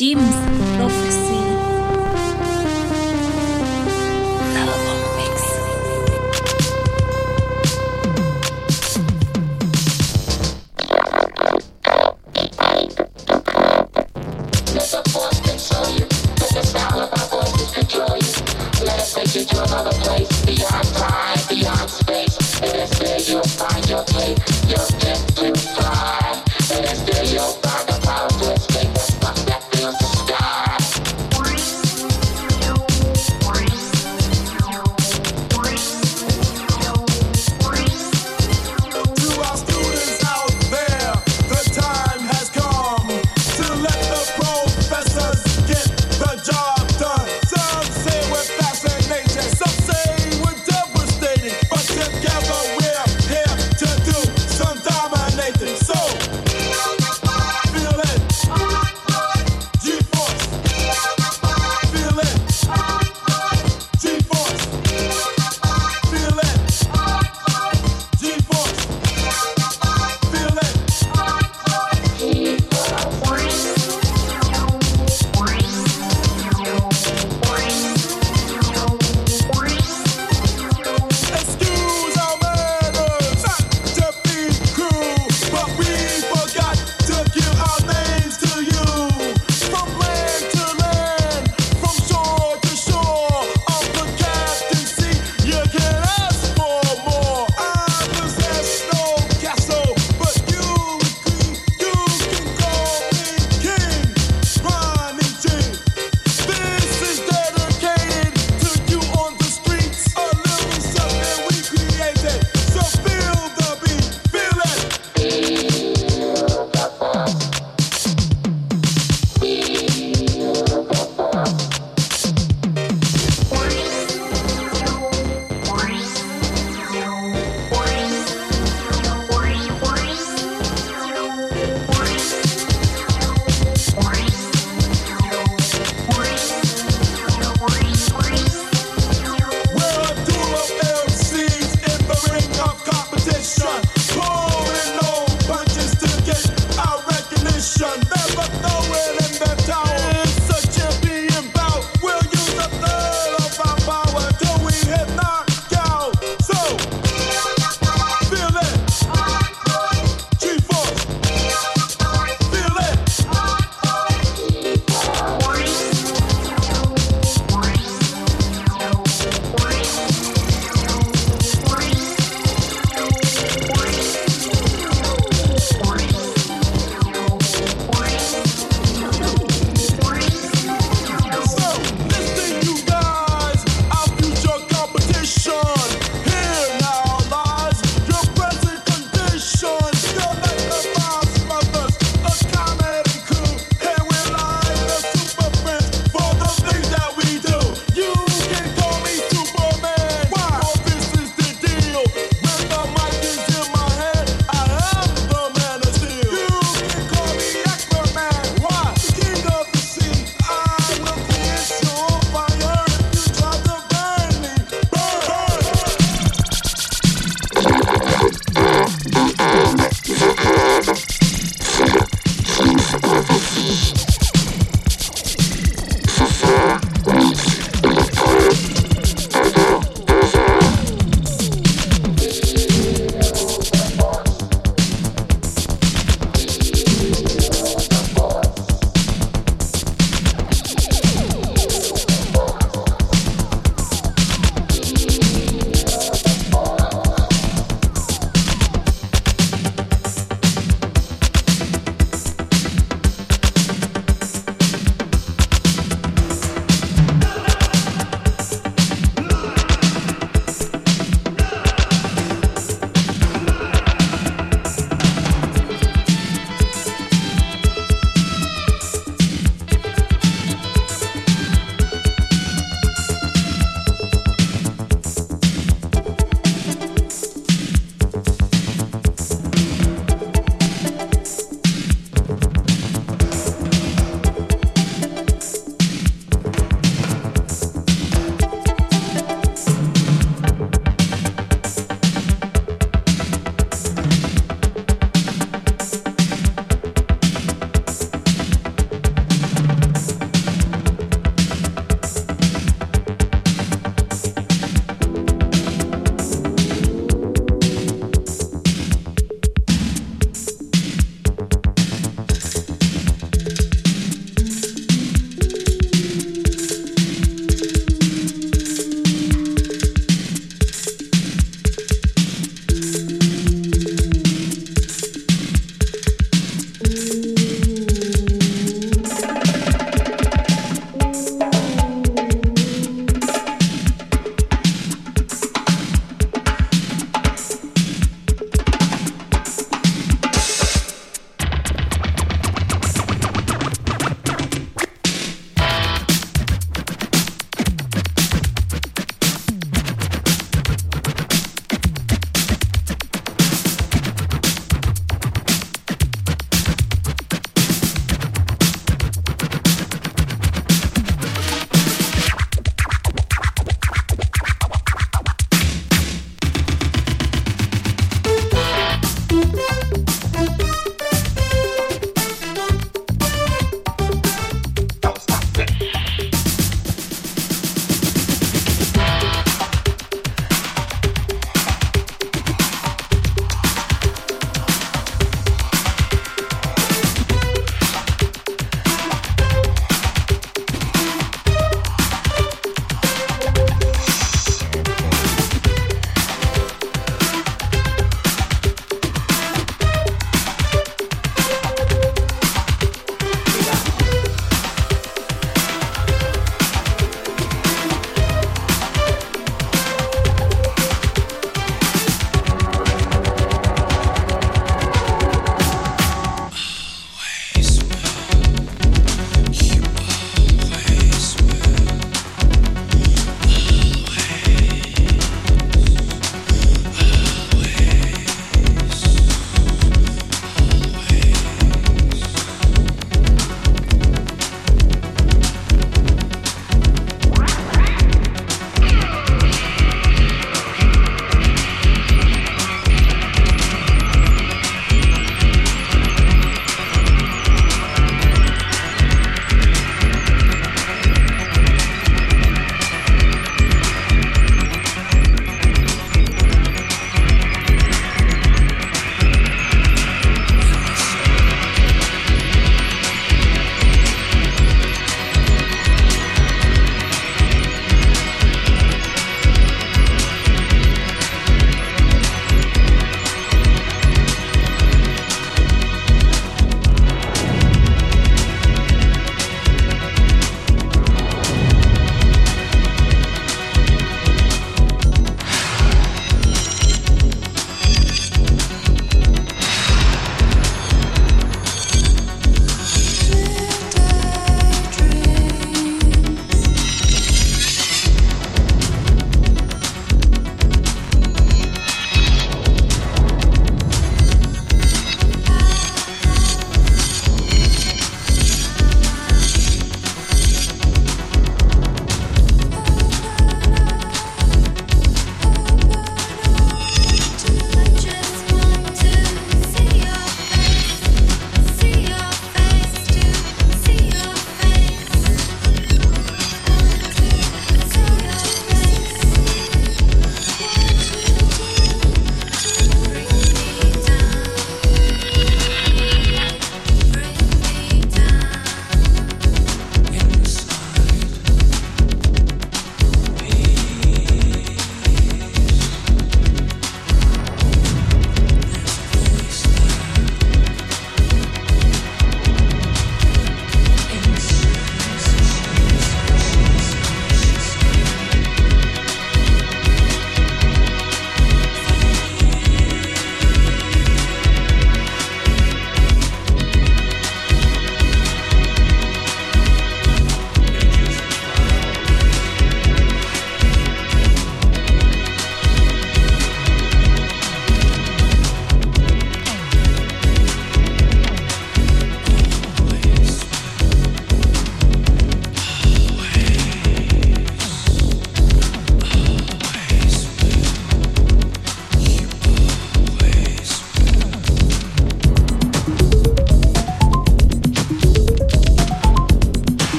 James Prophecy.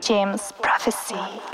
James Prophecy.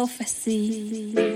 Prophecy.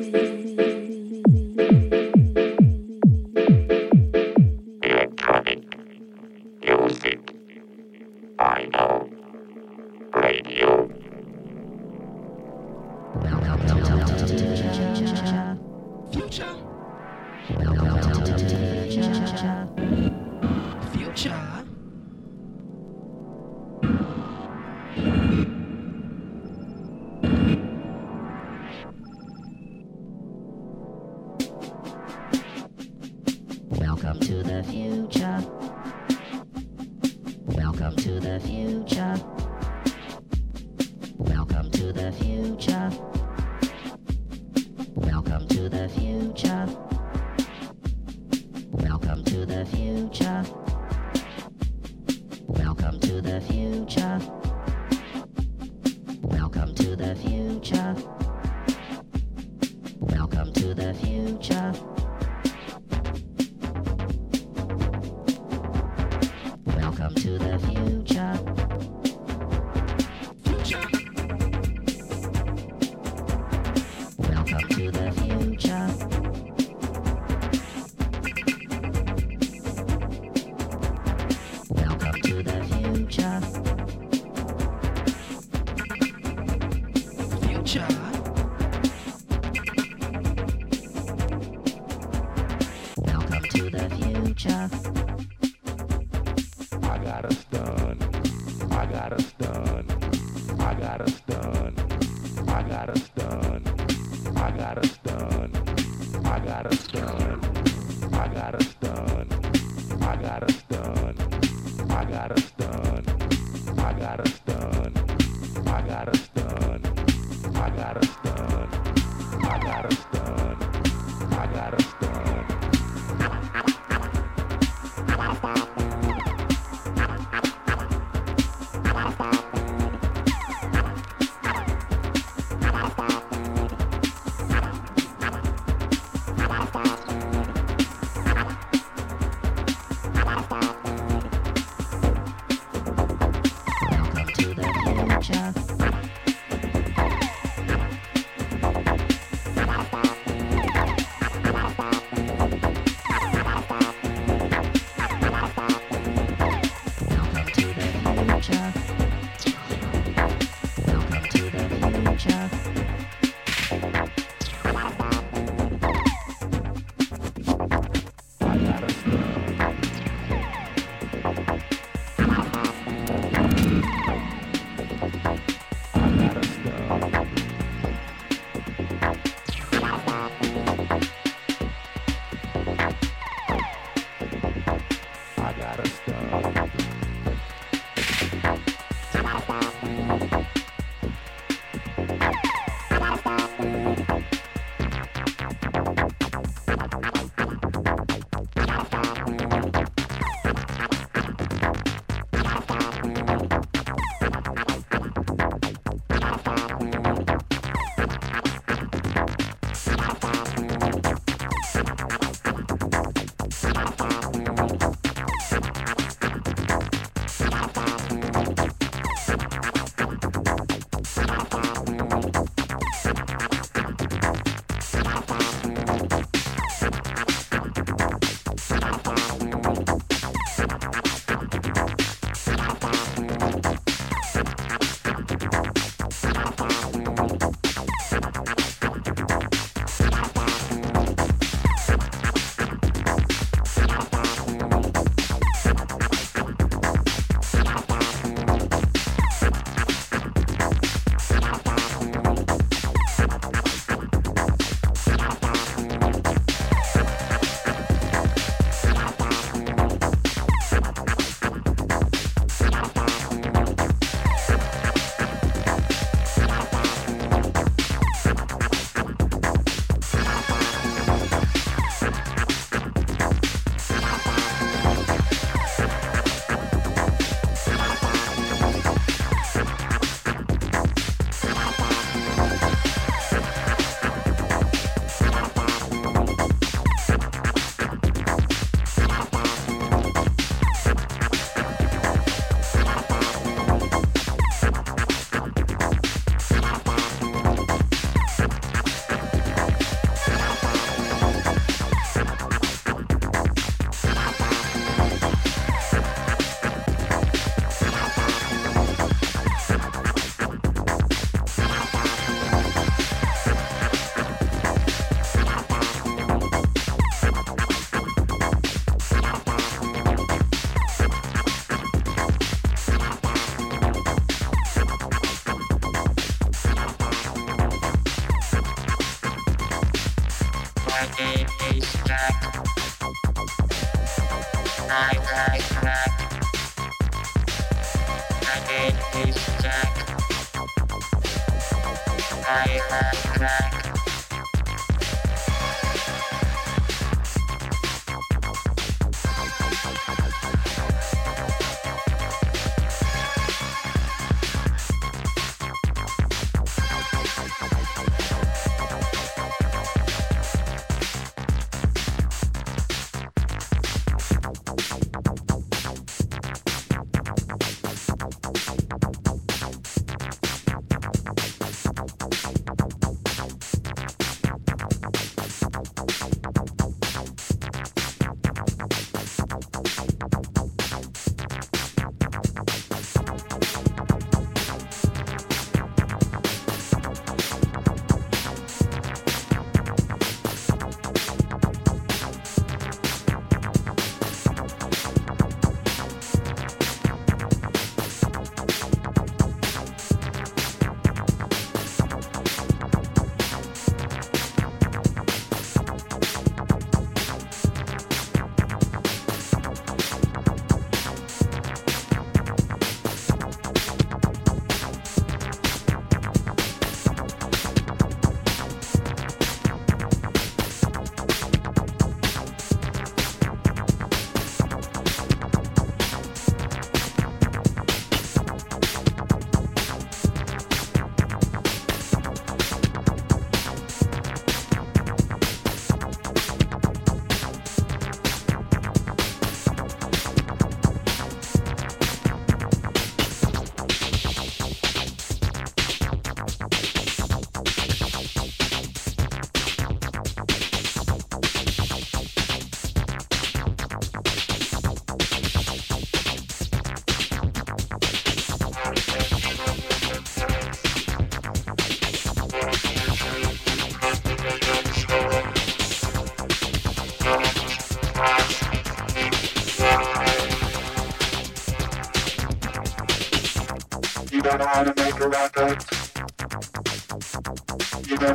You better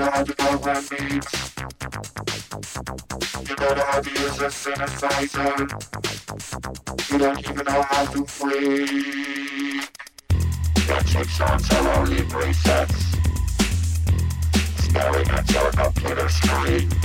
have the program needs. You better have the user synthesizer. You don't even know how to free. Catching sounds are only presets. Staring at your computer screen.